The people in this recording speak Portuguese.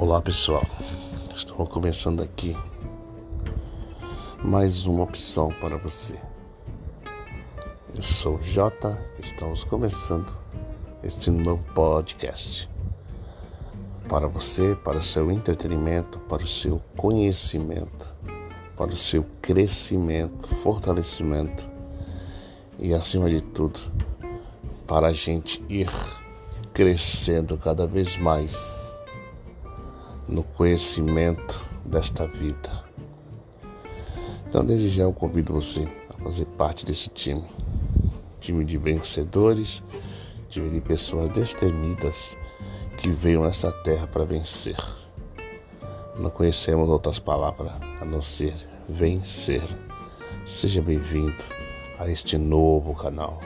Olá pessoal, estamos começando aqui mais uma opção para você. Eu sou o Jota, estamos começando este novo podcast. Para você, para o seu entretenimento, para o seu conhecimento, para o seu crescimento, fortalecimento e acima de tudo, para a gente ir crescendo cada vez mais no conhecimento desta vida. Então, desde já eu convido você a fazer parte desse time. Time de vencedores, time de pessoas destemidas que veio nessa terra para vencer. Não conhecemos outras palavras a não ser vencer. Seja bem-vindo a este novo canal.